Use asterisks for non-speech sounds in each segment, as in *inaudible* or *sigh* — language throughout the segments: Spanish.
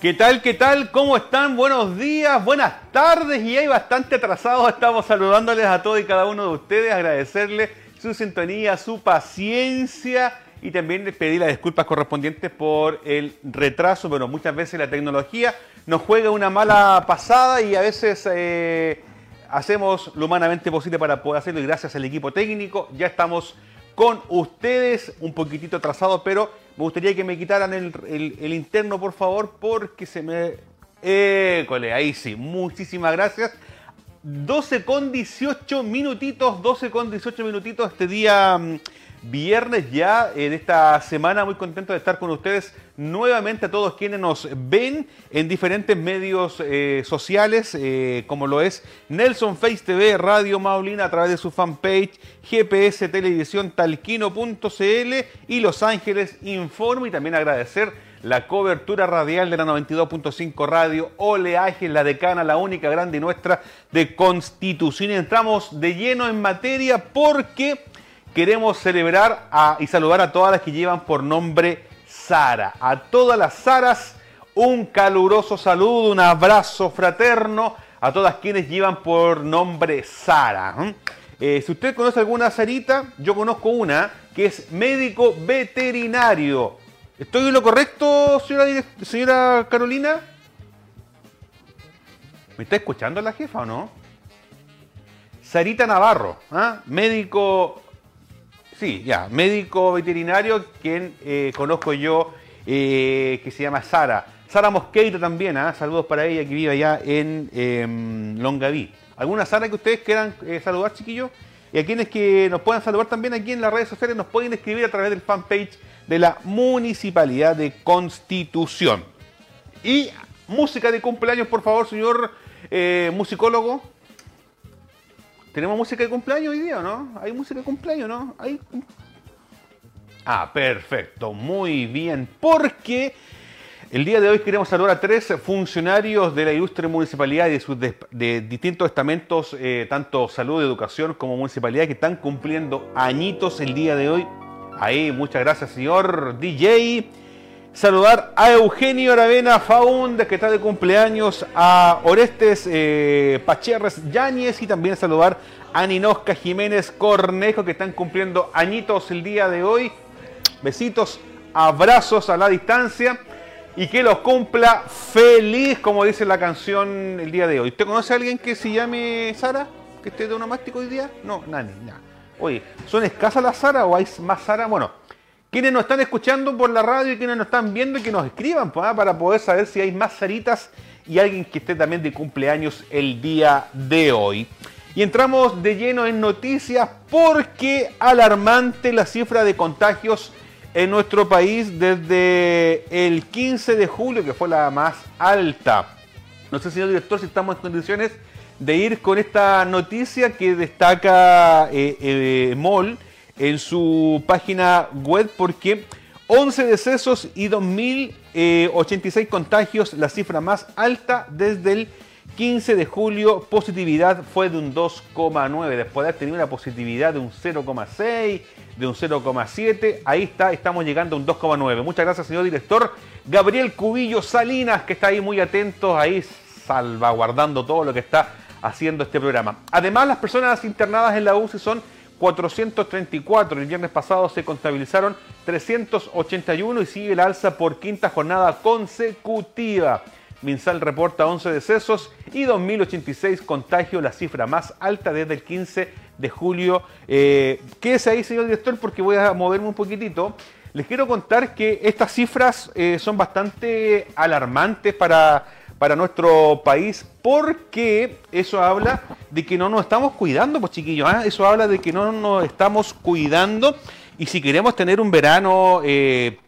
¿Qué tal? ¿Qué tal? ¿Cómo están? Buenos días, buenas tardes y hay bastante atrasados. Estamos saludándoles a todos y cada uno de ustedes, agradecerles su sintonía, su paciencia y también les pedir las disculpas correspondientes por el retraso, pero muchas veces la tecnología nos juega una mala pasada y a veces eh, hacemos lo humanamente posible para poder hacerlo y gracias al equipo técnico ya estamos con ustedes, un poquitito atrasado, pero me gustaría que me quitaran el, interno, por favor, porque se me... École, ahí sí, muchísimas gracias. 12 con 18 minutitos, 12 con 18 minutitos este día mm, viernes ya en esta semana. Muy contento de estar con ustedes nuevamente a todos quienes nos ven en diferentes medios eh, sociales, eh, como lo es Nelson Face TV, Radio Maulina a través de su fanpage, GPS Televisión Talquino.cl y Los Ángeles Informe. Y también agradecer la cobertura radial de la 92.5 Radio, Oleaje, la decana, la única grande nuestra de Constitución. Y entramos de lleno en materia porque queremos celebrar y saludar a todas las que llevan por nombre Sara. A todas las Saras, un caluroso saludo, un abrazo fraterno a todas quienes llevan por nombre Sara. Eh, si usted conoce alguna Sarita, yo conozco una que es médico veterinario. ¿Estoy en lo correcto, señora, señora Carolina? ¿Me está escuchando la jefa o no? Sarita Navarro, ¿ah? médico Sí, ya, médico veterinario, quien eh, conozco yo, eh, que se llama Sara. Sara Mosqueira también, ¿ah? saludos para ella que vive allá en em, Longaví. ¿Alguna Sara que ustedes quieran eh, saludar, chiquillos? Y a quienes que nos puedan saludar también aquí en las redes sociales, nos pueden escribir a través del fanpage de la Municipalidad de Constitución. Y música de cumpleaños, por favor, señor musicólogo. ¿Tenemos música de cumpleaños hoy día no? ¿Hay música de cumpleaños, no? ¿Hay... Ah, perfecto, muy bien. Porque el día de hoy queremos saludar a tres funcionarios de la ilustre municipalidad y de sus de distintos estamentos, eh, tanto salud, educación como municipalidad, que están cumpliendo añitos el día de hoy. Ahí, muchas gracias, señor DJ. Saludar a Eugenio Aravena Faundes, que está de cumpleaños, a Orestes eh, Pacherres Yáñez y también saludar a Ninosca Jiménez Cornejo, que están cumpliendo añitos el día de hoy. Besitos, abrazos a la distancia y que los cumpla feliz, como dice la canción el día de hoy. ¿Usted conoce a alguien que se llame Sara? ¿Que esté de onomástico hoy día? No, nadie, nada. Oye, ¿son escasas las Sara o hay más Sara? Bueno, quienes nos están escuchando por la radio y quienes nos están viendo y que nos escriban pues, ¿ah? para poder saber si hay más Saritas y alguien que esté también de cumpleaños el día de hoy. Y entramos de lleno en noticias porque alarmante la cifra de contagios en nuestro país desde el 15 de julio, que fue la más alta. No sé, señor director, si estamos en condiciones de ir con esta noticia que destaca eh, eh MOL en su página web porque 11 decesos y 2.086 eh, contagios, la cifra más alta desde el 15 de julio. Positividad fue de un 2,9, después de haber tenido una positividad de un 0,6, de un 0,7. Ahí está, estamos llegando a un 2,9. Muchas gracias, señor director. Gabriel Cubillo Salinas, que está ahí muy atento, ahí salvaguardando todo lo que está haciendo este programa. Además, las personas internadas en la UCI son 434. El viernes pasado se contabilizaron 381 y sigue el alza por quinta jornada consecutiva. Minsal reporta 11 decesos y 2.086 contagios, la cifra más alta desde el 15 de julio. Eh, quédese ahí, señor director, porque voy a moverme un poquitito. Les quiero contar que estas cifras eh, son bastante alarmantes para para nuestro país porque eso habla de que no nos estamos cuidando, pues chiquillos, ¿ah? eso habla de que no nos estamos cuidando y si queremos tener un verano eh,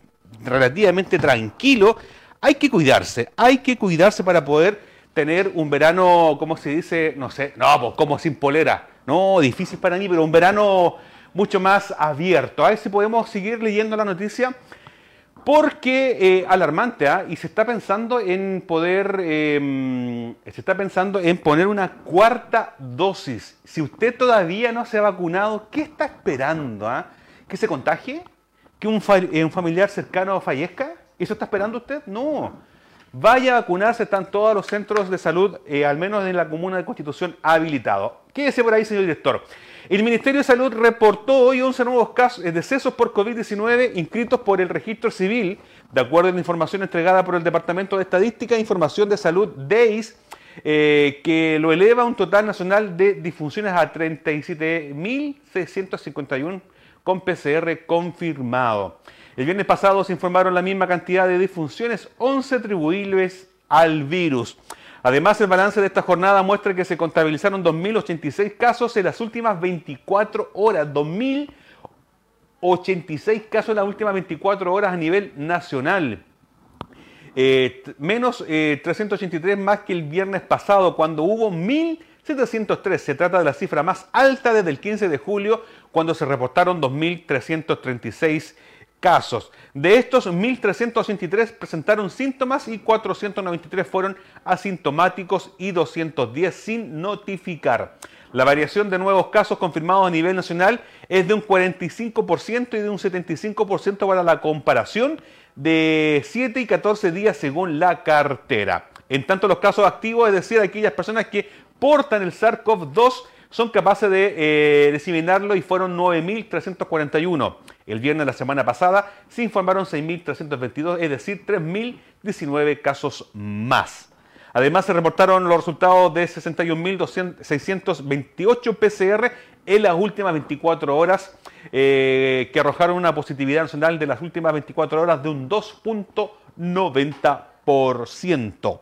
relativamente tranquilo, hay que cuidarse, hay que cuidarse para poder tener un verano, ¿cómo se dice? No sé, no, pues como sin polera. No, difícil para mí, pero un verano mucho más abierto. A ver si podemos seguir leyendo la noticia. Porque eh, alarmante, ¿ah? y se está pensando en poder, em, se está pensando en poner una cuarta dosis. Si usted todavía no se ha vacunado, ¿qué está esperando? Ah? ¿Que se contagie? ¿Que un, eh, un familiar cercano fallezca? ¿Eso está esperando usted? No. Vaya a vacunarse, están todos los centros de salud, eh, al menos en la comuna de Constitución, habilitados. Quédese por ahí, señor director. El Ministerio de Salud reportó hoy 11 nuevos casos, de eh, decesos por COVID-19 inscritos por el registro civil, de acuerdo a la información entregada por el Departamento de Estadística e Información de Salud, DEIS, eh, que lo eleva a un total nacional de disfunciones a 37.651 con PCR confirmado. El viernes pasado se informaron la misma cantidad de disfunciones, 11 atribuibles al virus. Además, el balance de esta jornada muestra que se contabilizaron 2.086 casos en las últimas 24 horas. 2.086 casos en las últimas 24 horas a nivel nacional. Eh, menos 383 eh, más que el viernes pasado, cuando hubo 1.703. Se trata de la cifra más alta desde el 15 de julio, cuando se reportaron 2.336 casos. De estos, 1.383 presentaron síntomas y 493 fueron asintomáticos y 210 sin notificar. La variación de nuevos casos confirmados a nivel nacional es de un 45% y de un 75% para la comparación de 7 y 14 días según la cartera. En tanto, los casos activos, es decir, aquellas personas que portan el SARS-CoV-2, son capaces de eh, diseminar y fueron 9.341. El viernes de la semana pasada se informaron 6.322, es decir, 3.019 casos más. Además, se reportaron los resultados de 61.628 PCR en las últimas 24 horas, eh, que arrojaron una positividad nacional de las últimas 24 horas de un 2.90%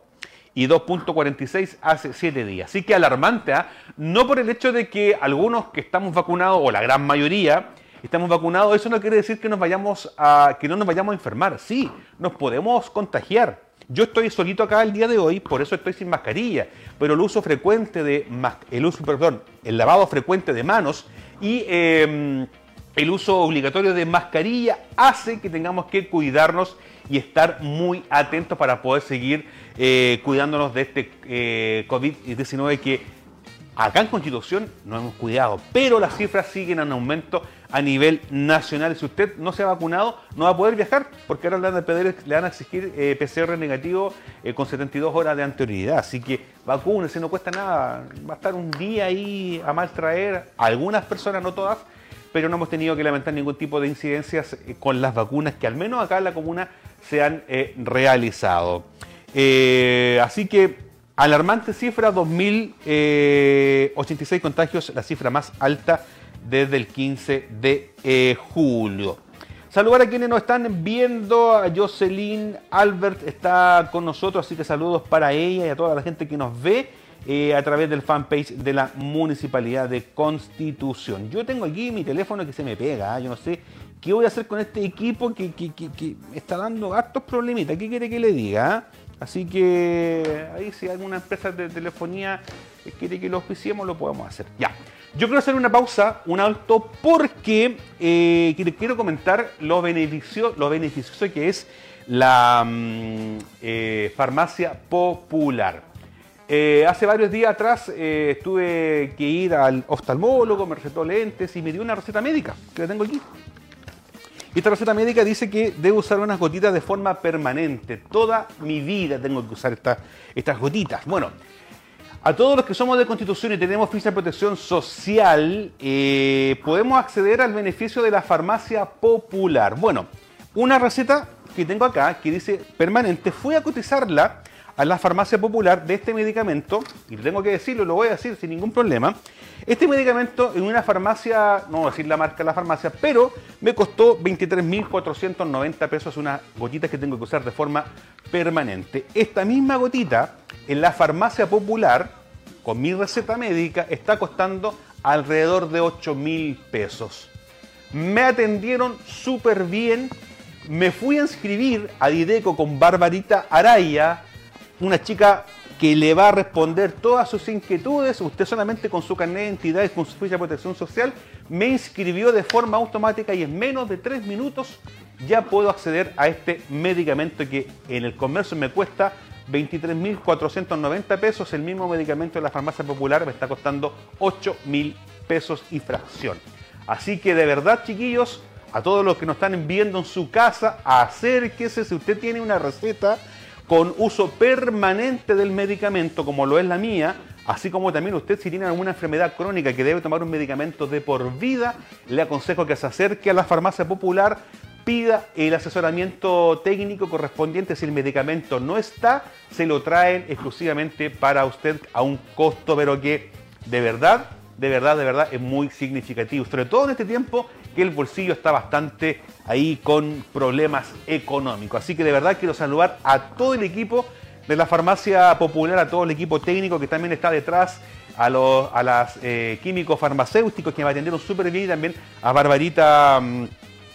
y 2.46 hace 7 días. Así que alarmante, ¿ah? no por el hecho de que algunos que estamos vacunados, o la gran mayoría, estamos vacunados, eso no quiere decir que, nos vayamos a, que no nos vayamos a enfermar. Sí, nos podemos contagiar. Yo estoy solito acá el día de hoy, por eso estoy sin mascarilla, pero el uso frecuente de el uso, perdón, el lavado frecuente de manos y em, el uso obligatorio de mascarilla hace que tengamos que cuidarnos y estar muy atentos para poder seguir eh, cuidándonos de este eh, COVID-19 que acá en Constitución no hemos cuidado, pero las cifras siguen en aumento a nivel nacional. Si usted no se ha vacunado, no va a poder viajar, porque ahora le van a, exigir eh, PCR negativo con 72 horas de anterioridad. Así que vacúnese, no cuesta nada. Va a estar un día ahí a mal traer. Algunas personas, no todas, pero no hemos tenido que lamentar ningún tipo de incidencias con las vacunas que al menos acá en la comuna se han realizado. Eh, así que alarmante cifra, 2.086 eh, contagios, la cifra más alta desde el 15 de eh, julio. Saludar a quienes nos están viendo, a Jocelyn Albert está con nosotros, así que saludos para ella y a toda la gente que nos ve a través del fanpage de la Municipalidad de Constitución. Yo tengo aquí mi teléfono que se me pega, yo no sé qué voy a hacer con este equipo que, me está dando hartos problemitas. ¿Qué quiere que le diga? Así que ahí si alguna empresa de telefonía quiere que lo auspiciemos, lo podemos hacer. Ya. Yo quiero hacer una pausa, un alto, porque eh, quiero comentar lo, beneficio, lo beneficioso que es la mm, eh, farmacia popular. Eh, hace varios días atrás tuve que ir al oftalmólogo, me recetó lentes y me dio una receta médica, que la tengo aquí. Esta receta médica dice que debo usar unas gotitas de forma permanente. Toda mi vida tengo que usar estas gotitas. Bueno, a todos los que somos de Constitución y tenemos ficha de protección social, eh, podemos acceder al beneficio de la farmacia popular. Bueno, una receta que tengo acá que dice permanente, fui a cotizarla a la farmacia popular de este medicamento, y tengo que decirlo, lo voy a decir sin ningún problema, este medicamento en una farmacia, no voy a decir la marca de la farmacia, pero me costó 23.490 pesos unas gotitas que tengo que usar de forma permanente. Esta misma gotita en la farmacia popular, con mi receta médica, está costando alrededor de 8.000 pesos. Me atendieron súper bien, me fui a inscribir a Dideco con Barbarita Araya, una chica que le va a responder todas sus inquietudes. Usted solamente con su carnet de identidad y con su ficha de protección social me inscribió de forma automática y en menos de tres minutos ya puedo acceder a este medicamento que en el comercio me cuesta 23.490 pesos. El mismo medicamento de la farmacia popular me está costando 8.000 pesos y fracción. Así que de verdad, chiquillos, a todos los que nos están viendo en su casa, acérquese si usted tiene una receta con uso permanente del medicamento, como lo es la mía, así como también usted si tiene alguna enfermedad crónica que debe tomar un medicamento de por vida, le aconsejo que se acerque a la farmacia popular, pida el asesoramiento técnico correspondiente. Si el medicamento no está, se lo traen exclusivamente para usted a un costo, pero que de verdad, de verdad, de verdad es muy significativo. Sobre todo en este tiempo que el bolsillo está bastante ahí con problemas económicos. Así que de verdad quiero saludar a todo el equipo de la farmacia popular, a todo el equipo técnico que también está detrás, a los a las, eh, químicos farmacéuticos que me atendieron súper bien y también a Barbarita mm,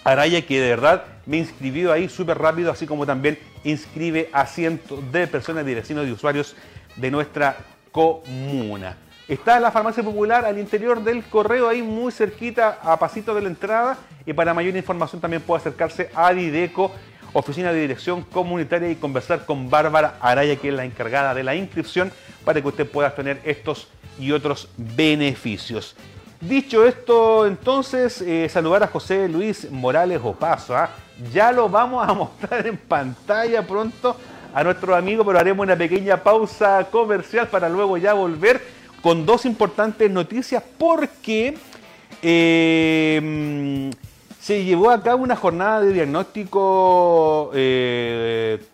Araya que de verdad me inscribió ahí súper rápido, así como también inscribe a cientos de personas, de vecinos, de usuarios de nuestra comuna. Está la farmacia popular al interior del correo, ahí muy cerquita, a pasito de la entrada. Y para mayor información también puede acercarse a Dideco, oficina de dirección comunitaria, y conversar con Bárbara Araya, que es la encargada de la inscripción, para que usted pueda tener estos y otros beneficios. Dicho esto, entonces, eh, saludar a José Luis Morales Opaso. ¿ah? Ya lo vamos a *laughs* mostrar en pantalla pronto a nuestro amigo, pero haremos una pequeña pausa comercial para luego ya volver con dos importantes noticias porque eh, se llevó a cabo una jornada de diagnóstico eh,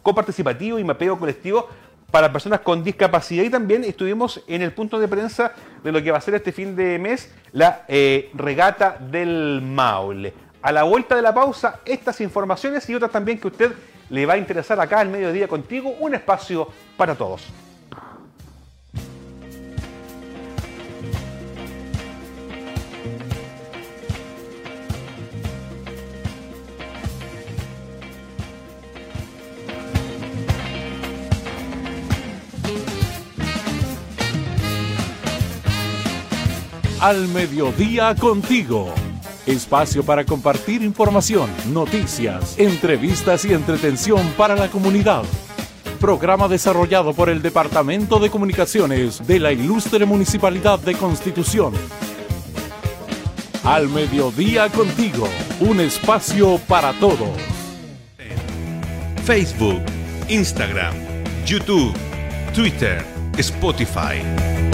coparticipativo y mapeo colectivo para personas con discapacidad y también estuvimos en el punto de prensa de lo que va a ser este fin de mes la eh, regata del Maule. A la vuelta de la pausa, estas informaciones y otras también que a usted le va a interesar acá al mediodía contigo, un espacio para todos. Al mediodía contigo. Espacio para compartir información, noticias, entrevistas y entretención para la comunidad. Programa desarrollado por el Departamento de Comunicaciones de la Ilustre Municipalidad de Constitución. Al mediodía contigo, un espacio para todos. Facebook, Instagram, YouTube, Twitter, Spotify.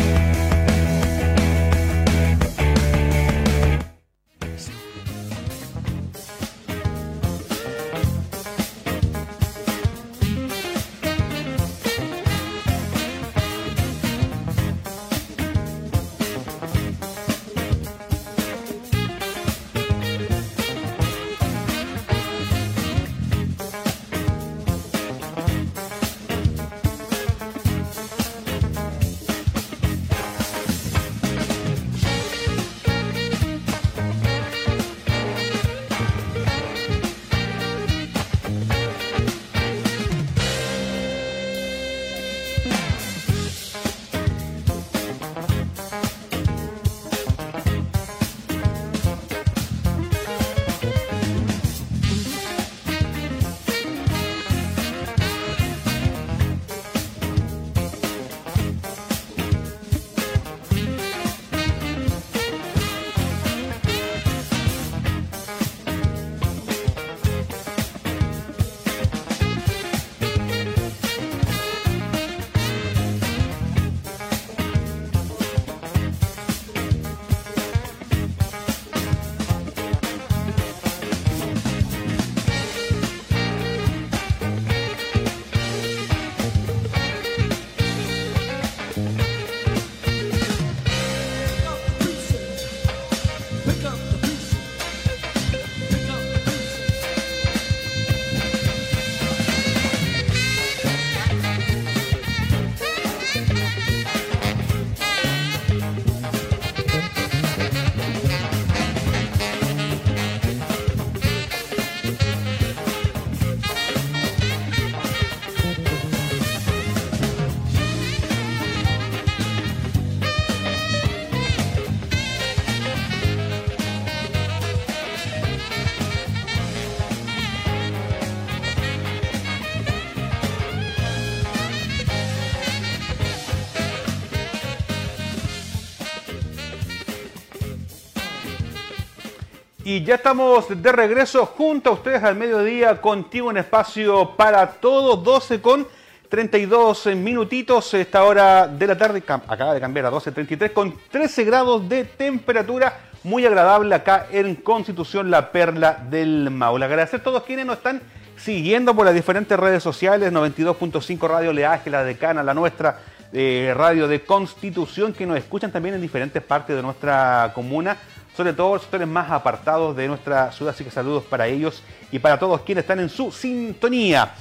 Y ya estamos de regreso junto a ustedes al mediodía, contigo en espacio para todos, 12 con 32 minutitos. Esta hora de la tarde acaba de cambiar a 12.33 con 13 grados de temperatura. Muy agradable acá en Constitución, la perla del Maule. Agradecer a todos quienes nos están siguiendo por las diferentes redes sociales, 92.5 Radio Leaje, la decana, la nuestra, eh, Radio de Constitución, que nos escuchan también en diferentes partes de nuestra comuna sobre todo los sectores más apartados de nuestra ciudad. Así que saludos para ellos y para todos quienes están en su sintonía.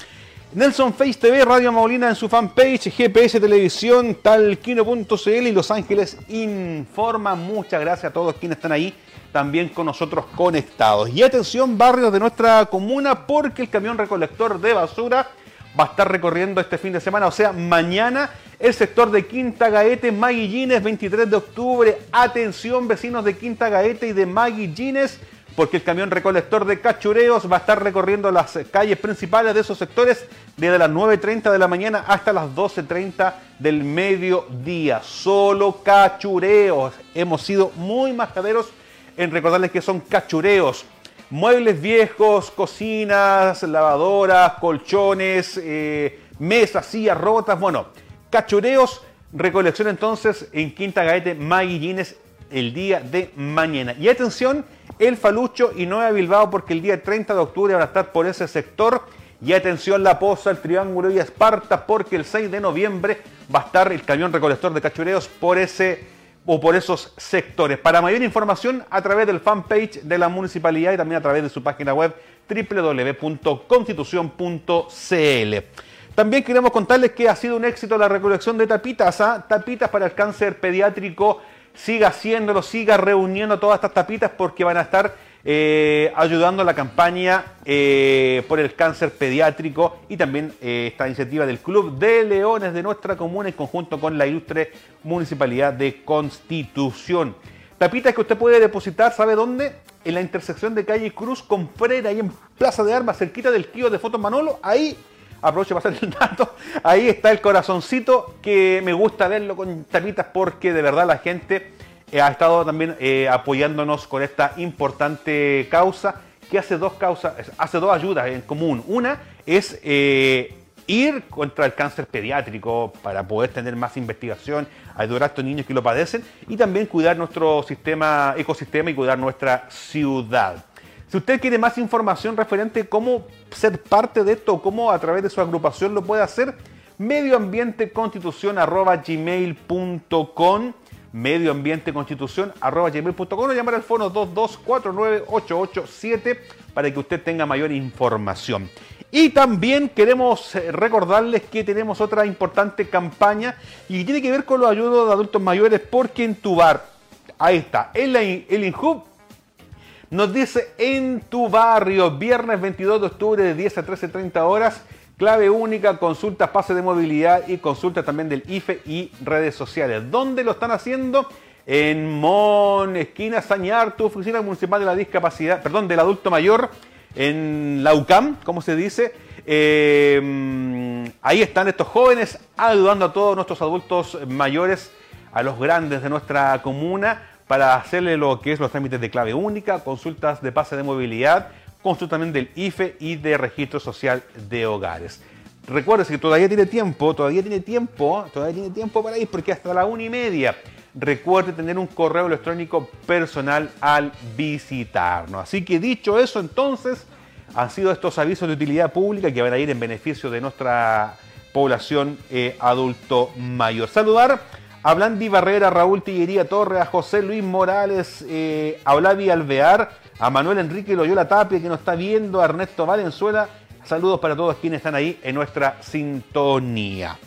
Nelson Face TV, Radio Maulina en su fanpage, GPS Televisión, talquino.cl y Los Ángeles Informa. Muchas gracias a todos quienes están ahí también con nosotros conectados. Y atención, barrios de nuestra comuna, porque el camión recolector de basura va a estar recorriendo este fin de semana, o sea, mañana, el sector de Quinta Gaete, Maguillines, 23 de octubre. Atención, vecinos de Quinta Gaete y de Maguillines, porque el camión recolector de cachureos va a estar recorriendo las calles principales de esos sectores desde las 9.30 de la mañana hasta las 12.30 del mediodía. Solo cachureos. Hemos sido muy majaderos en recordarles que son cachureos muebles viejos, cocinas, lavadoras, colchones, eh, mesas, sillas rotas, bueno, cachureos, recolección entonces en Quinta Gaete, Maguillines, el día de mañana. Y atención, el Falucho y Nueva Bilbao, porque el día 30 de octubre van a estar por ese sector. Y atención, La Poza, el Triángulo y Esparta, porque el 6 de noviembre va a estar el camión recolector de cachureos por ese o por esos sectores. Para mayor información, a través del fanpage de la municipalidad y también a través de su página web www.constitución.cl. También queremos contarles que ha sido un éxito la recolección de tapitas, ¿ah? tapitas para el cáncer pediátrico. Siga haciéndolo, siga reuniendo todas estas tapitas porque van a estar eh, ayudando a la campaña eh, por el cáncer pediátrico y también eh, esta iniciativa del Club de Leones de nuestra comuna en conjunto con la ilustre Municipalidad de Constitución. Tapitas que usted puede depositar, ¿sabe dónde? En la intersección de calle Cruz con Freire, ahí en Plaza de Armas, cerquita del tío de Fotos Manolo, ahí aprovecho para hacer el dato. Ahí está el corazoncito que me gusta verlo con tapitas porque de verdad la gente ha estado también eh, apoyándonos con esta importante causa que hace dos causas, hace dos ayudas en común. Una es eh, ir contra el cáncer pediátrico para poder tener más investigación, ayudar a estos niños que lo padecen y también cuidar nuestro sistema, ecosistema y cuidar nuestra ciudad. Si usted quiere más información referente a cómo ser parte de esto cómo a través de su agrupación lo puede hacer, medioambienteconstitución.com medioambienteconstitución.com o llamar al fono 22498887 para que usted tenga mayor información. Y también queremos eh, recordarles que tenemos otra importante campaña y tiene que ver con los ayudos de adultos mayores porque en tu bar, ahí está, el, el INJUB nos dice en tu barrio, viernes 22 de octubre de 10 a 13.30 horas, Clave única, consultas, pase de movilidad y consultas también del IFE y redes sociales. ¿Dónde lo están haciendo? En Mon, esquina Sañar, tu oficina municipal de la discapacidad, perdón, del adulto mayor, en la UCAM, como se dice. Eh, ahí están estos jóvenes ayudando a todos nuestros adultos mayores, a los grandes de nuestra comuna, para hacerle lo que es los trámites de clave única, consultas de pase de movilidad consulta también del IFE y de Registro Social de Hogares. Recuerde que todavía tiene tiempo, todavía tiene tiempo, todavía tiene tiempo para ir porque hasta la una y media. Recuerde tener un correo electrónico personal al visitarnos. Así que dicho eso, entonces, han sido estos avisos de utilidad pública que van a ir en beneficio de nuestra población eh, adulto mayor. Saludar a Blandi Barrera, Raúl Tillería Torre, a José Luis Morales, eh, a Olavi Alvear, a Manuel Enrique Loyola Tapia que nos está viendo, a Ernesto Valenzuela. Saludos para todos quienes están ahí en nuestra sintonía.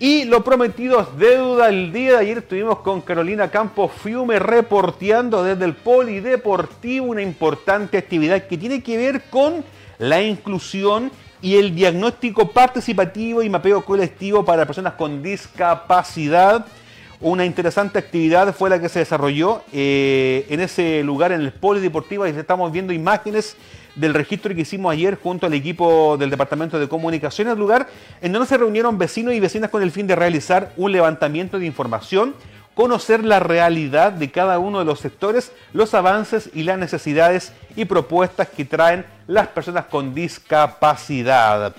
Y lo prometido es deuda. El día de ayer estuvimos con Carolina Campos Fiume reporteando desde el Polideportivo una importante actividad que tiene que ver con la inclusión y el diagnóstico participativo y mapeo colectivo para personas con discapacidad. Una interesante actividad fue la que se desarrolló eh, en ese lugar, en el Polideportivo, y estamos viendo imágenes del registro que hicimos ayer junto al equipo del Departamento de Comunicación, el lugar en donde se reunieron vecinos y vecinas con el fin de realizar un levantamiento de información conocer la realidad de cada uno de los sectores, los avances y las necesidades y propuestas que traen las personas con discapacidad.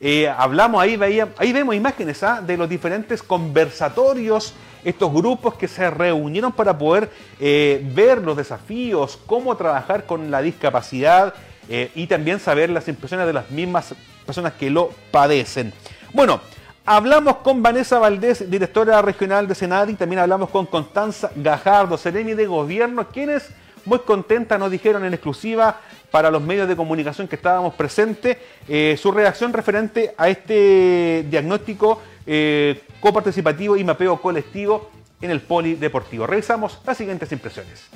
Eh, hablamos ahí, veía, ahí vemos imágenes ¿ah? de los diferentes conversatorios, estos grupos que se reunieron para poder eh, ver los desafíos, cómo trabajar con la discapacidad eh, y también saber las impresiones de las mismas personas que lo padecen. Bueno, Hablamos con Vanessa Valdés, directora regional de Senadi, también hablamos con Constanza Gajardo, Seremi de Gobierno, quienes muy contentas nos dijeron en exclusiva para los medios de comunicación que estábamos presentes eh, su reacción referente a este diagnóstico eh, coparticipativo y mapeo colectivo en el polideportivo. Revisamos las siguientes impresiones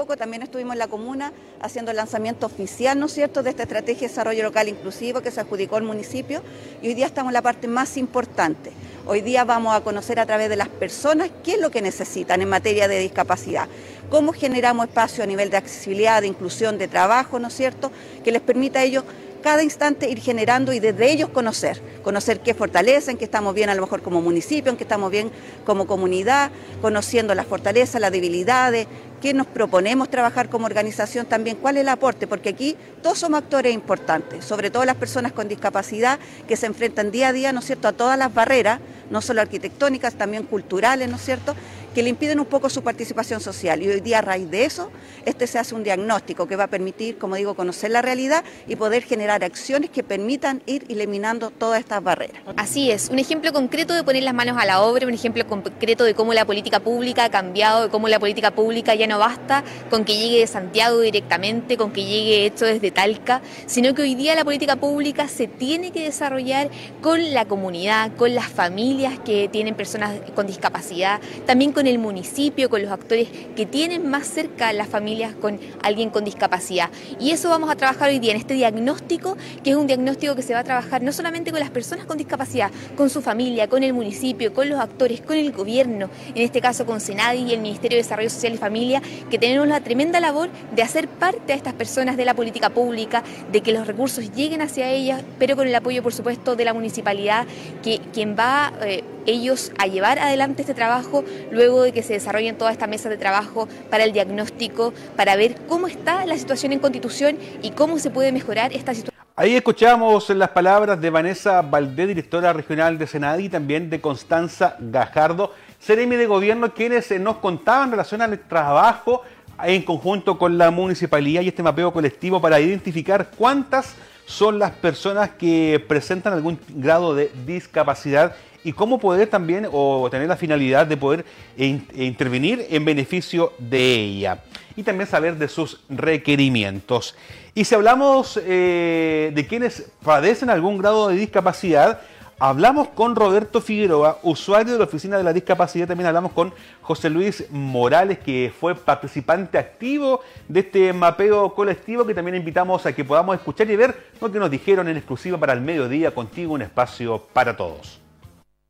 poco también estuvimos en la comuna haciendo el lanzamiento oficial, ¿no es cierto?, de esta estrategia de desarrollo local inclusivo que se adjudicó al municipio y hoy día estamos en la parte más importante. Hoy día vamos a conocer a través de las personas qué es lo que necesitan en materia de discapacidad, cómo generamos espacio a nivel de accesibilidad, de inclusión, de trabajo, ¿no es cierto?, que les permita a ellos cada instante ir generando y desde ellos conocer, conocer qué fortalecen, qué estamos bien a lo mejor como municipio, en qué estamos bien como comunidad, conociendo las fortalezas, las debilidades, qué nos proponemos trabajar como organización también, cuál es el aporte, porque aquí todos somos actores importantes, sobre todo las personas con discapacidad que se enfrentan día a día, ¿no es cierto?, a todas las barreras, no solo arquitectónicas, también culturales, ¿no es cierto?, que le impiden un poco su participación social. Y hoy día, a raíz de eso, este se hace un diagnóstico que va a permitir, como digo, conocer la realidad y poder generar acciones que permitan ir eliminando todas estas barreras. Así es, un ejemplo concreto de poner las manos a la obra, un ejemplo concreto de cómo la política pública ha cambiado, de cómo la política pública ya no basta con que llegue de Santiago directamente, con que llegue esto desde Talca, sino que hoy día la política pública se tiene que desarrollar con la comunidad, con las familias que tienen personas con discapacidad, también con el municipio, con los actores que tienen más cerca a las familias con alguien con discapacidad. Y eso vamos a trabajar hoy día en este diagnóstico, que es un diagnóstico que se va a trabajar no solamente con las personas con discapacidad, con su familia, con el municipio, con los actores, con el gobierno, en este caso con Senadi y el Ministerio de Desarrollo Social y Familia, que tenemos la tremenda labor de hacer parte a estas personas de la política pública, de que los recursos lleguen hacia ellas, pero con el apoyo, por supuesto, de la municipalidad, que quien va eh, ellos a llevar adelante este trabajo luego de que se desarrollen todas estas mesas de trabajo para el diagnóstico, para ver cómo está la situación en Constitución y cómo se puede mejorar esta situación. Ahí escuchamos las palabras de Vanessa Valdés, directora regional de Senadi, y también de Constanza Gajardo, Seremi de Gobierno, quienes eh, nos contaban en relación al trabajo en conjunto con la municipalidad y este mapeo colectivo para identificar cuántas son las personas que presentan algún grado de discapacidad y cómo poder también o tener la finalidad de poder intervenir en beneficio de ella y también saber de sus requerimientos. Y si hablamos eh, de quienes padecen algún grado de discapacidad, Hablamos con Roberto Figueroa, usuario de la Oficina de la Discapacidad. También hablamos con José Luis Morales, que fue participante activo de este mapeo colectivo, que también invitamos a que podamos escuchar y ver lo que nos dijeron en exclusiva para el mediodía contigo, un espacio para todos.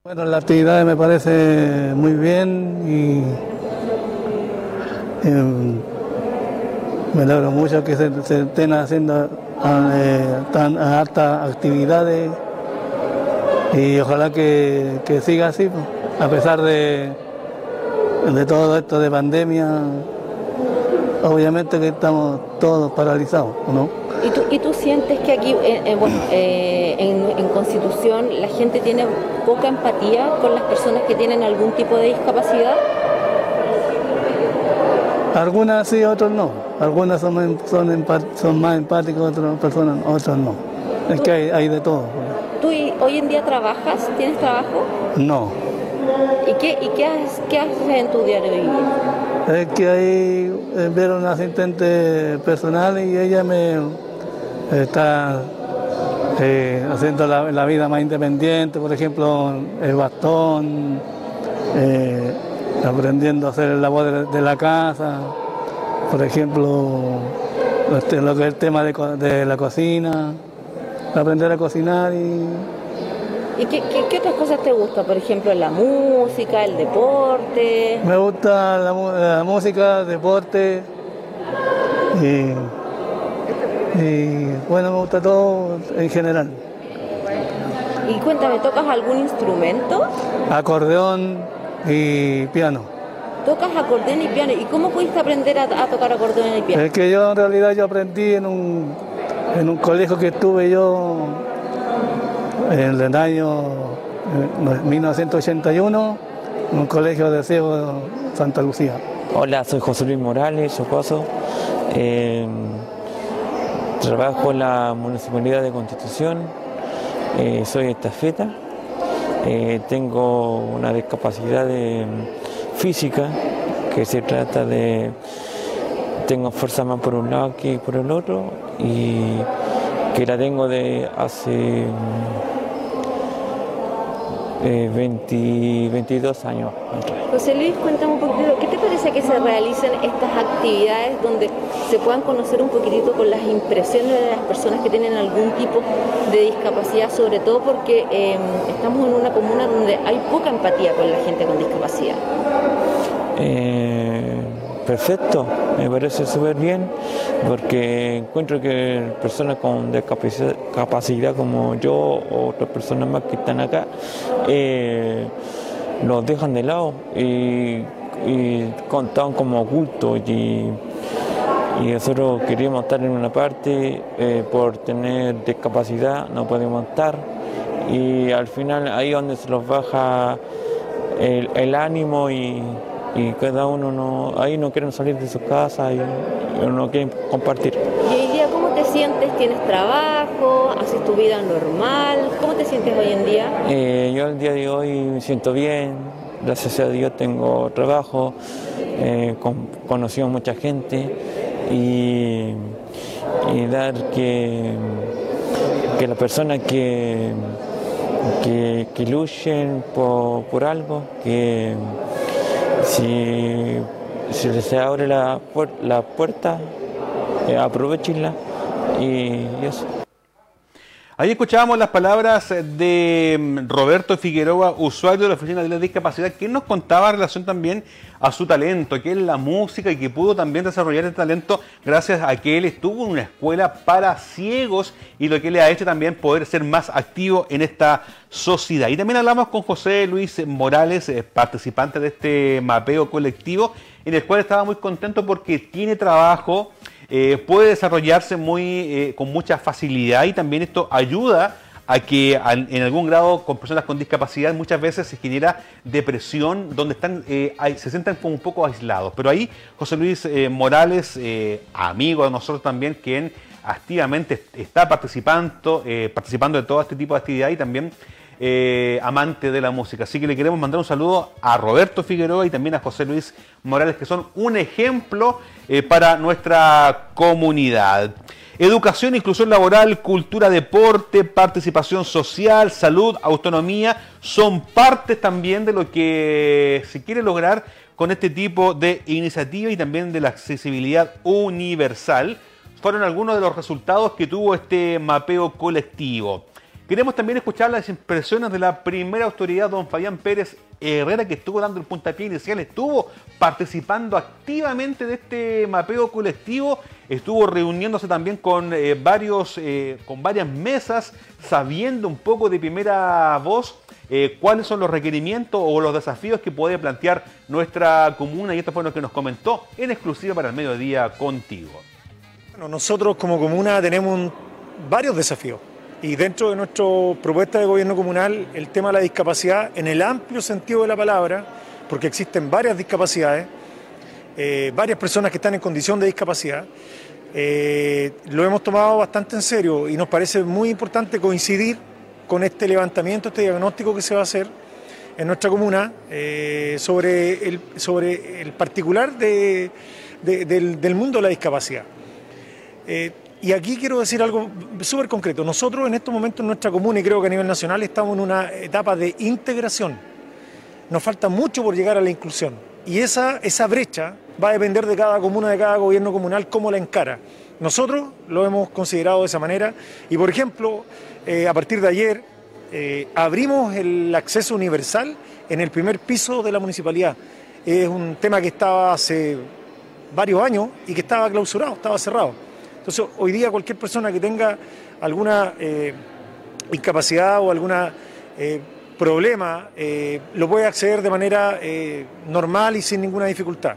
Bueno, la actividad me parece muy bien y, me alegro mucho que se, estén haciendo eh, tan altas actividades y ojalá que, siga así, pues. a pesar de, de todo esto de pandemia, obviamente que estamos todos paralizados, ¿no? ¿Y tú, y tú sientes que aquí, eh, eh, bueno, eh, en, en, Constitución la gente tiene poca empatía con las personas que tienen algún tipo de discapacidad? Algunas sí, otros no. Algunas son, son, son más empáticos, otras personas, otras no. Es que hay, hay de todo. ¿Tú hoy en día trabajas? ¿Tienes trabajo? No. ¿Y qué, y qué, haces, qué haces en tu diario vivir? Es que ahí eh, veo una asistente personal y ella me está eh, haciendo la, vida más independiente, por ejemplo, el bastón, eh, aprendiendo a hacer el labor de, la casa, por ejemplo, este, lo que es el tema de, de la cocina aprender a cocinar y... ¿Y qué, otras cosas te gustan? Por ejemplo, la música, el deporte. Me gusta la, música, el deporte y, bueno, me gusta todo en general. Y cuéntame, ¿tocas algún instrumento? Acordeón y piano. tocas acordeón y piano. ¿Y cómo pudiste aprender a, tocar acordeón y piano? Es que yo en realidad yo aprendí en un, en un colegio que estuve yo en el año 1981, en un colegio de Ciego Santa Lucía. Hola, soy José Luis Morales, Chocoso. Eh, trabajo en la Municipalidad de Constitución, eh, soy estafeta, eh, tengo una discapacidad física que se trata de, tengo fuerza más por un lado que por el otro y que la tengo de hace 22 años. José Luis, cuéntame un poquito, ¿qué te parece que se realicen estas actividades donde se puedan conocer un poquitito con las impresiones de las personas que tienen algún tipo de discapacidad, sobre todo porque em, estamos en una comuna donde hay poca empatía con la gente con discapacidad? Eh, perfecto, me parece súper bien, porque encuentro que personas con discapacidad como yo o otras personas más que están acá, eh, los dejan de lado y, y como ocultos y, nosotros queríamos estar en una parte eh, por tener discapacidad, no podemos estar y al final ahí es donde se los baja el ánimo y y cada uno no, ahí no quieren salir de su casa y, no quieren compartir. ¿Y hoy día cómo te sientes? ¿Tienes trabajo? ¿Haces tu vida normal? ¿Cómo te sientes hoy en día? Eh, yo el día de hoy me siento bien, gracias a Dios tengo trabajo, eh, conocido a mucha gente y, dar que, que las personas que, que, que por, por algo, que si, si les abre la, la puerta, eh, aprovechenla y, eso. Ahí escuchábamos las palabras de mm, Roberto Figueroa, usuario de la Oficina de la Discapacidad, que nos contaba en relación también a su talento, que es la música y que pudo también desarrollar el talento gracias a que él estuvo en una escuela para ciegos y lo que le ha hecho también poder ser más activo en esta sociedad. Y también hablamos con José Luis Morales, eh, participante de este mapeo colectivo, en el cual estaba muy contento porque tiene trabajo eh, puede desarrollarse muy, eh, con mucha facilidad y también esto ayuda a que en algún grado con personas con discapacidad muchas veces se genera depresión donde están eh, se sientan como un poco aislados. Pero ahí José Luis Morales, amigo de nosotros también, quien activamente está participando, participando de todo este tipo de actividad y también eh, amante de la música. Así que le queremos mandar un saludo a Roberto Figueroa y también a José Luis Morales, que son un ejemplo eh, para nuestra comunidad. Educación, inclusión laboral, cultura, deporte, participación social, salud, autonomía, son partes también de lo que se quiere lograr con este tipo de iniciativa y también de la accesibilidad universal. Fueron algunos de los resultados que tuvo este mapeo colectivo. Queremos también escuchar las impresiones de la primera autoridad, don Fabián Pérez Herrera, que estuvo dando el puntapié inicial, estuvo participando activamente de este mapeo colectivo, estuvo reuniéndose también con eh, varios, eh, con varias mesas, sabiendo un poco de primera voz eh, cuáles son los requerimientos o los desafíos que puede plantear nuestra comuna, y esto fue lo que nos comentó en exclusiva para el mediodía contigo. Bueno, nosotros como comuna tenemos varios desafíos y dentro de nuestra propuesta de gobierno comunal, el tema de la discapacidad, en el amplio sentido de la palabra, porque existen varias discapacidades, eh, varias personas que están en condición de discapacidad, eh, lo hemos tomado bastante en serio y nos parece muy importante coincidir con este levantamiento, este diagnóstico que se va a hacer en nuestra comuna eh, sobre, el, sobre el particular del, del, mundo de la discapacidad. Y aquí quiero decir algo súper concreto. Nosotros en estos momentos en nuestra comuna y creo que a nivel nacional estamos en una etapa de integración. Nos falta mucho por llegar a la inclusión. Y esa, brecha va a depender de cada comuna, de cada gobierno comunal, cómo la encara. Nosotros lo hemos considerado de esa manera y, por ejemplo, eh, a partir de ayer eh, abrimos el acceso universal en el primer piso de la municipalidad. Es un tema que estaba hace varios años y que estaba clausurado, estaba cerrado. Entonces, hoy día cualquier persona que tenga alguna eh, incapacidad o alguna eh, problema, eh, lo puede acceder de manera normal y sin ninguna dificultad.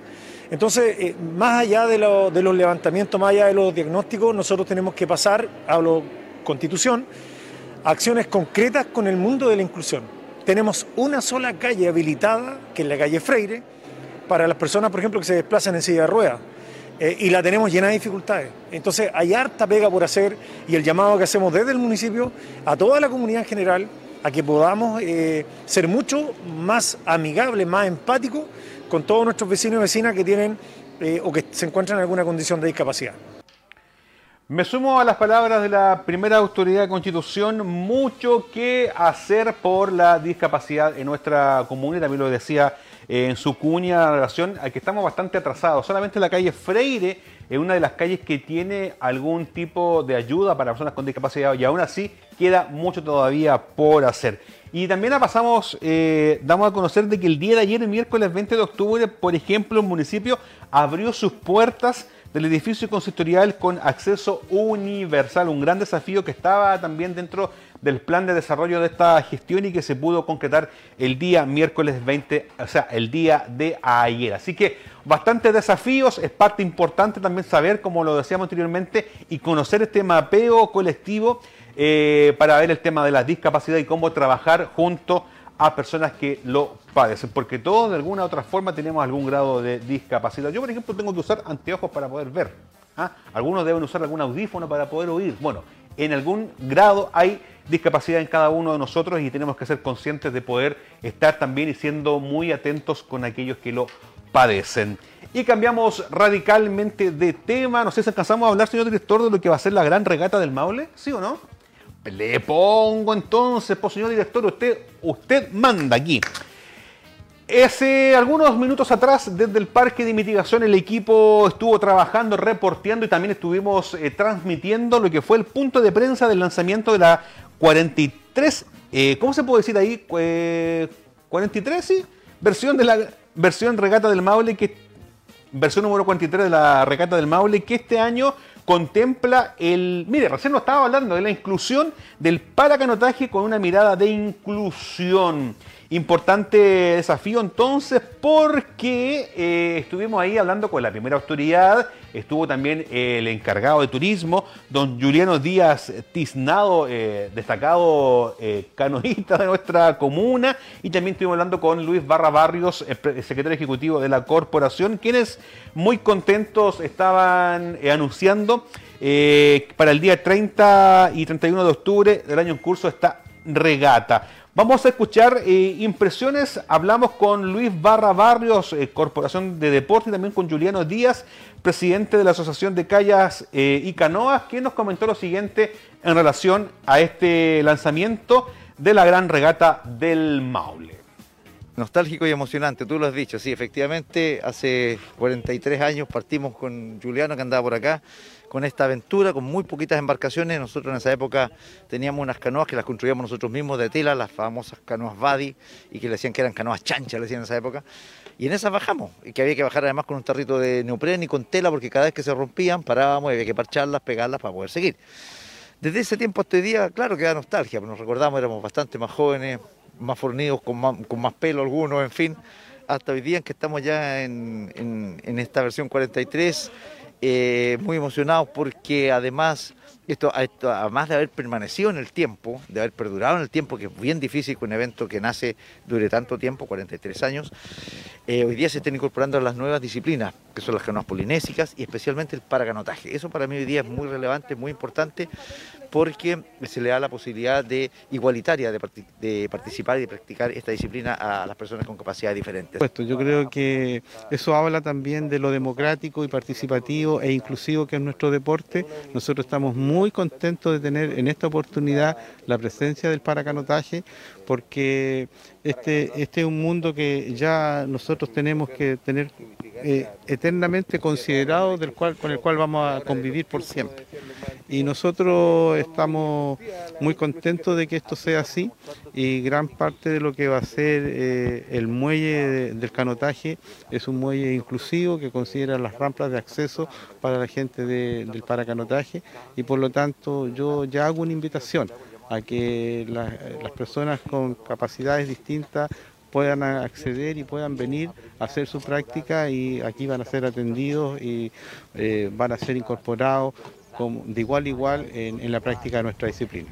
Entonces, más allá de, de, los levantamientos, más allá de los diagnósticos, nosotros tenemos que pasar, hablo constitución, a acciones concretas con el mundo de la inclusión. Tenemos una sola calle habilitada, que es la calle Freire, para las personas, por ejemplo, que se desplazan en silla de ruedas. Eh, y la tenemos llena de dificultades. Entonces hay harta pega por hacer y el llamado que hacemos desde el municipio a toda la comunidad en general a que podamos eh, ser mucho más amigables, más empáticos con todos nuestros vecinos y vecinas que tienen eh, o que se encuentran en alguna condición de discapacidad. Me sumo a las palabras de la primera autoridad de Constitución, mucho que hacer por la discapacidad en nuestra comunidad, también lo decía eh, en su cuña relación a que estamos bastante atrasados. Solamente la calle Freire es una de las calles que tiene algún tipo de ayuda para personas con discapacidad y aún así queda mucho todavía por hacer. Y también la pasamos, eh, damos a conocer de que el día de ayer, miércoles 20 de octubre, por ejemplo, el municipio abrió sus puertas del edificio consistorial con acceso universal, un gran desafío que estaba también dentro del plan de desarrollo de esta gestión y que se pudo concretar el día miércoles 20, o sea, el día de ayer. Así que bastantes desafíos, es parte importante también saber, como lo decíamos anteriormente, y conocer este mapeo colectivo eh, para ver el tema de la discapacidad y cómo trabajar junto a personas que lo padecen, porque todos de alguna u otra forma tenemos algún grado de discapacidad. Yo, por ejemplo, tengo que usar anteojos para poder ver. ¿ah? Algunos deben usar algún audífono para poder oír. Bueno, en algún grado hay discapacidad en cada uno de nosotros y tenemos que ser conscientes de poder estar también y siendo muy atentos con aquellos que lo padecen. Y cambiamos radicalmente de tema. No sé si alcanzamos a hablar, señor director, de lo que va a ser la gran regata del Maule, ¿sí o no? Le pongo entonces, pues señor director, usted, usted manda aquí. Hace algunos minutos atrás, desde el parque de mitigación, el equipo estuvo trabajando, reporteando y también estuvimos eh, transmitiendo lo que fue el punto de prensa del lanzamiento de la 43, eh, ¿cómo se puede decir ahí? 43, sí, versión de la versión regata del Maule, que versión número 43 de la regata del Maule, que este año contempla el... Mire, recién nos estaba hablando de la inclusión del paracanotaje con una mirada de inclusión. Importante desafío entonces porque eh, estuvimos ahí hablando con la primera autoridad, estuvo también el encargado de turismo, don Juliano Díaz Tiznado, eh, destacado eh, canoísta de nuestra comuna, y también estuvimos hablando con Luis Barra Barrios, secretario ejecutivo de la corporación, quienes muy contentos estaban anunciando para el día 30 y 31 de octubre del año en curso esta regata. Vamos a escuchar eh, impresiones. Hablamos con Luis Barra Barrios, eh, Corporación de Deporte, y también con Juliano Díaz, presidente de la Asociación de Callas eh, y Canoas, quien nos comentó lo siguiente en relación a este lanzamiento de la gran regata del Maule. Nostálgico y emocionante, tú lo has dicho, sí, efectivamente, hace 43 años partimos con Juliano que andaba por acá con esta aventura, con muy poquitas embarcaciones. Nosotros en esa época teníamos unas canoas que las construíamos nosotros mismos de tela, las famosas canoas Badi, y que le decían que eran canoas chanchas, le decían en esa época. Y en esas bajamos, y que había que bajar además con un tarrito de neopren y con tela, porque cada vez que se rompían parábamos y había que parcharlas, pegarlas para poder seguir. Desde ese tiempo hasta hoy día, claro que da nostalgia, nos recordamos, éramos bastante más jóvenes, más fornidos, con más, con más pelo algunos, en fin, hasta hoy día en que estamos ya en, en, en esta versión 43 eh, muy emocionados porque además, esto, además de haber permanecido en el tiempo, de haber perdurado en el tiempo, que es bien difícil que un evento que nace dure tanto tiempo, 43 años, eh, hoy día se están incorporando las nuevas disciplinas, que son las canoas polinésicas y especialmente el paraganotaje. Eso para mí hoy día es muy relevante, muy importante, porque se le da la posibilidad de igualitaria de, participar y de practicar esta disciplina a las personas con capacidades diferentes. Yo creo que eso habla también de lo democrático y participativo e inclusivo que es nuestro deporte. Nosotros estamos muy contentos de tener en esta oportunidad la presencia del paracanotaje porque este, este es un mundo que ya nosotros tenemos que tener eh, eternamente considerado del cual, con el cual vamos a convivir por siempre. Y nosotros estamos muy contentos de que esto sea así y gran parte de lo que va a ser eh, el muelle del canotaje es un muelle inclusivo que considera las rampas de acceso para la gente del paracanotaje y por lo tanto yo ya hago una invitación a que las personas con capacidades distintas puedan acceder y puedan venir a hacer su práctica y aquí van a ser atendidos y eh, van a ser incorporados de igual a igual en, la práctica de nuestra disciplina.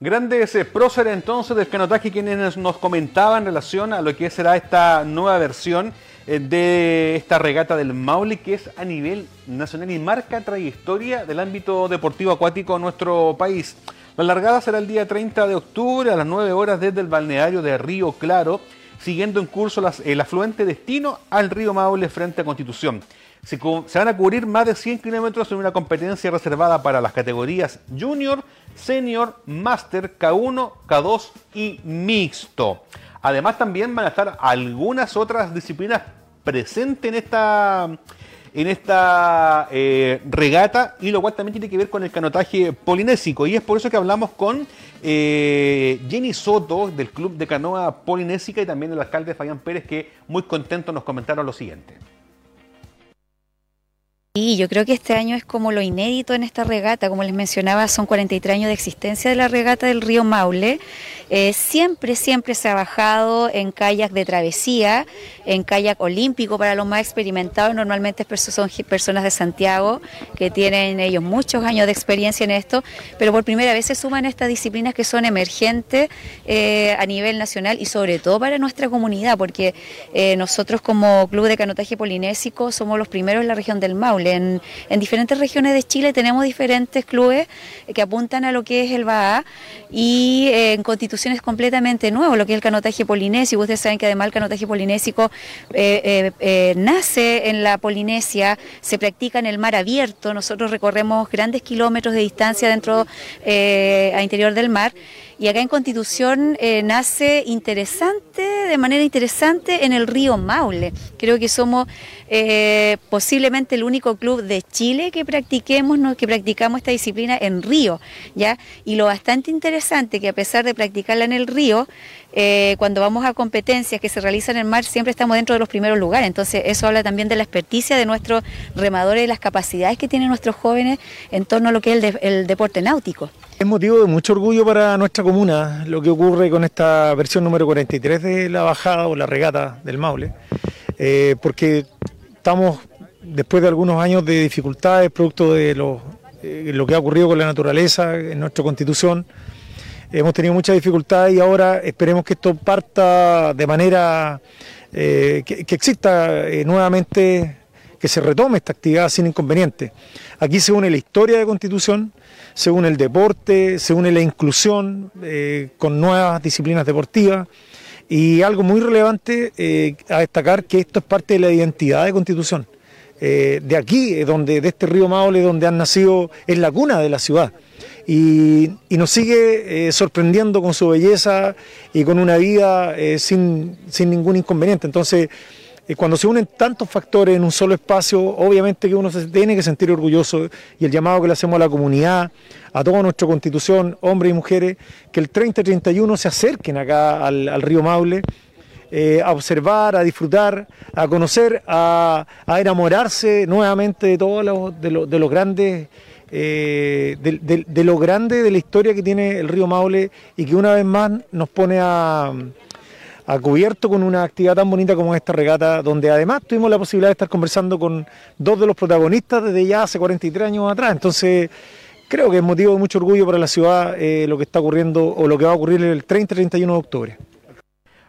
Grandes eh, próceres entonces del canotaje quienes nos comentaban en relación a lo que será esta nueva versión eh, de esta regata del Maule que es a nivel nacional y marca trayectoria del ámbito deportivo acuático en nuestro país. La largada será el día 30 de octubre a las 9 horas desde el balneario de Río Claro, siguiendo en curso el afluente destino al río Maule frente a Constitución. Se, van a cubrir más de 100 kilómetros en una competencia reservada para las categorías Junior, Senior, Master, K1, K2 y Mixto. Además también van a estar algunas otras disciplinas presentes en esta en esta eh, regata y lo cual también tiene que ver con el canotaje polinésico y es por eso que hablamos con eh, Jenny Soto del Club de Canoa Polinésica y también el alcalde Fabián Pérez que muy contento nos comentaron lo siguiente. Y yo creo que este año es como lo inédito en esta regata, como les mencionaba, son 43 años de existencia de la regata del río Maule. Eh, siempre, siempre se ha bajado en kayak de travesía, en kayak olímpico para los más experimentados, normalmente son personas de Santiago que tienen ellos muchos años de experiencia en esto, pero por primera vez se suman estas disciplinas que son emergentes eh, a nivel nacional y sobre todo para nuestra comunidad, porque eh, nosotros como Club de Canotaje Polinésico somos los primeros en la región del Maule. En, diferentes regiones de Chile tenemos diferentes clubes que apuntan a lo que es el BAA y eh, constituciones completamente nuevas, lo que es el canotaje polinésico. Ustedes saben que además el canotaje polinésico eh, eh, nace en la Polinesia, se practica en el mar abierto, nosotros recorremos grandes kilómetros de distancia dentro a interior del mar y acá en Constitución eh, nace interesante, de manera interesante, en el río Maule. Creo que somos eh, posiblemente el único club de Chile que practiquemos, que practicamos esta disciplina en río, ¿ya? Y lo bastante interesante que a pesar de practicarla en el río, eh, cuando vamos a competencias que se realizan en mar, siempre estamos dentro de los primeros lugares. Entonces, eso habla también de la experticia de nuestros remadores y las capacidades que tienen nuestros jóvenes en torno a lo que es el, deporte náutico. Es motivo de mucho orgullo para nuestra comuna lo que ocurre con esta versión número 43 de la bajada o la regata del Maule, eh, porque estamos después de algunos años de dificultades producto de lo, eh, lo que ha ocurrido con la naturaleza en nuestra constitución, hemos tenido muchas dificultades y ahora esperemos que esto parta de manera eh, que, exista eh, nuevamente, que se retome esta actividad sin inconveniente. Aquí se une la historia de Constitución, se une el deporte, se une la inclusión eh, con nuevas disciplinas deportivas y algo muy relevante a destacar que esto es parte de la identidad de Constitución. de aquí, donde, de este río Maule, donde han nacido, es la cuna de la ciudad y, nos sigue eh, sorprendiendo con su belleza y con una vida eh, sin, ningún inconveniente. Entonces, eh, cuando se unen tantos factores en un solo espacio, obviamente que uno se tiene que sentir orgulloso y el llamado que le hacemos a la comunidad, a toda nuestra constitución, hombres y mujeres, que el 30 y 31 se acerquen acá al, río Maule. a observar, a disfrutar, a conocer, a, enamorarse nuevamente de todos los grandes eh, de, lo grande de la historia que tiene el río Maule y que una vez más nos pone a, a cubierto con una actividad tan bonita como esta regata, donde además tuvimos la posibilidad de estar conversando con dos de los protagonistas desde ya hace 43 años atrás. Entonces, creo que es motivo de mucho orgullo para la ciudad eh, lo que está ocurriendo o lo que va a ocurrir el 30-31 de octubre.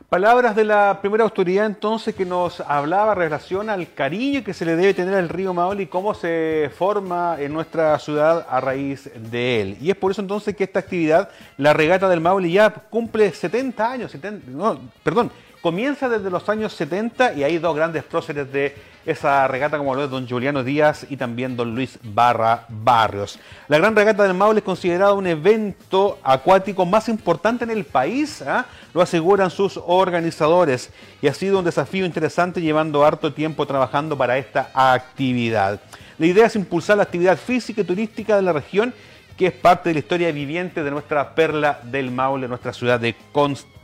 Palabras de la primera autoridad entonces que nos hablaba en relación al cariño que se le debe tener al río Maule y cómo se forma en nuestra ciudad a raíz de él. Y es por eso entonces que esta actividad, la regata del Maule, ya cumple 70 años, 70, no, perdón, comienza desde los años 70 y hay dos grandes próceres de esa regata como lo es don Juliano Díaz y también don Luis Barra Barrios. La Gran Regata del Maule es considerada un evento acuático más importante en el país, ¿ah? lo aseguran sus organizadores y ha sido un desafío interesante llevando harto tiempo trabajando para esta actividad. La idea es impulsar la actividad física y turística de la región que es parte de la historia viviente de nuestra perla del Maule, nuestra ciudad de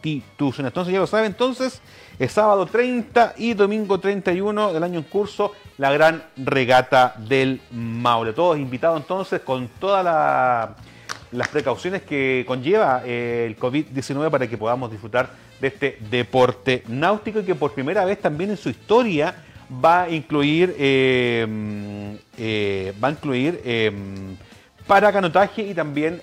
Constitución. Entonces ya lo saben, entonces es sábado 30 y domingo 31 del año en curso la gran regata del Maule. Todos invitados entonces con toda la las precauciones que conlleva eh, el COVID-19 para que podamos disfrutar de este deporte náutico y que por primera vez también en su historia va a incluir eh, eh, va a incluir para canotaje y también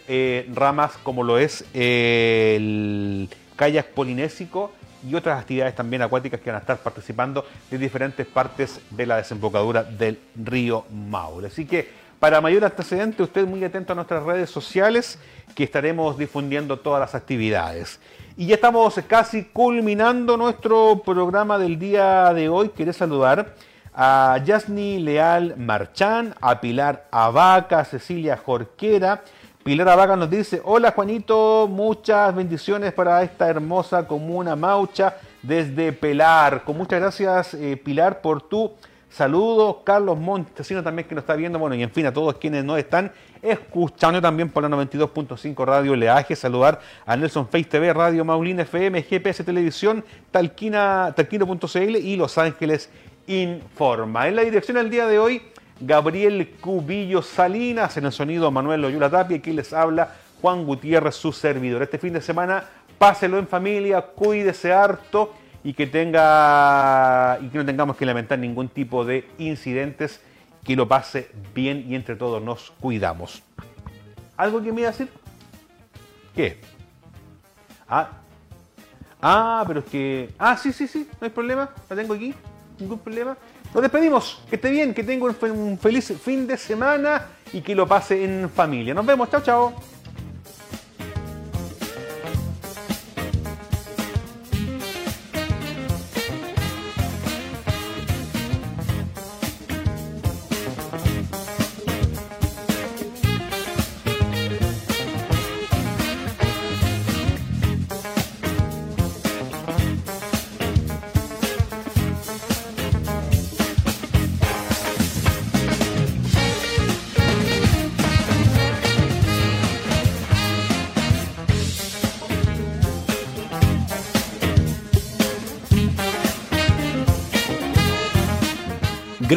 ramas como lo es el kayak polinésico y otras actividades también acuáticas que van a estar participando de diferentes partes de la desembocadura del río Maule. Así que para mayor antecedente, usted muy atento a nuestras redes sociales que estaremos difundiendo todas las actividades. Y ya estamos casi culminando nuestro programa del día de hoy. Quiero saludar a Yasni Leal Marchán, a Pilar Abaca, Cecilia Jorquera. Pilar Abaca nos dice, hola Juanito, muchas bendiciones para esta hermosa comuna Maucha desde Pelar. Con muchas gracias eh, Pilar por tu Saludos, Carlos Montesino también que nos está viendo, bueno, y en fin, a todos quienes nos están escuchando también por la 92.5 Radio Leaje. Saludar a Nelson Face TV, Radio Maulina FM, GPS Televisión, Talquina, Talquino.cl y Los Ángeles Informa. En la dirección del día de hoy, Gabriel Cubillo Salinas, en el sonido Manuel Loyola Tapia, aquí les habla Juan Gutiérrez, su servidor. Este fin de semana, páselo en familia, cuídese harto y que tenga y que no tengamos que lamentar ningún tipo de incidentes, que lo pase bien y entre todos nos cuidamos. ¿Algo que me iba a decir? ¿Qué? Ah, ah, pero es que. Ah, sí, sí, sí, no hay problema, la tengo aquí, ningún problema. Nos despedimos, que esté bien, que tenga un feliz fin de semana y que lo pase en familia. Nos vemos, chao, chao.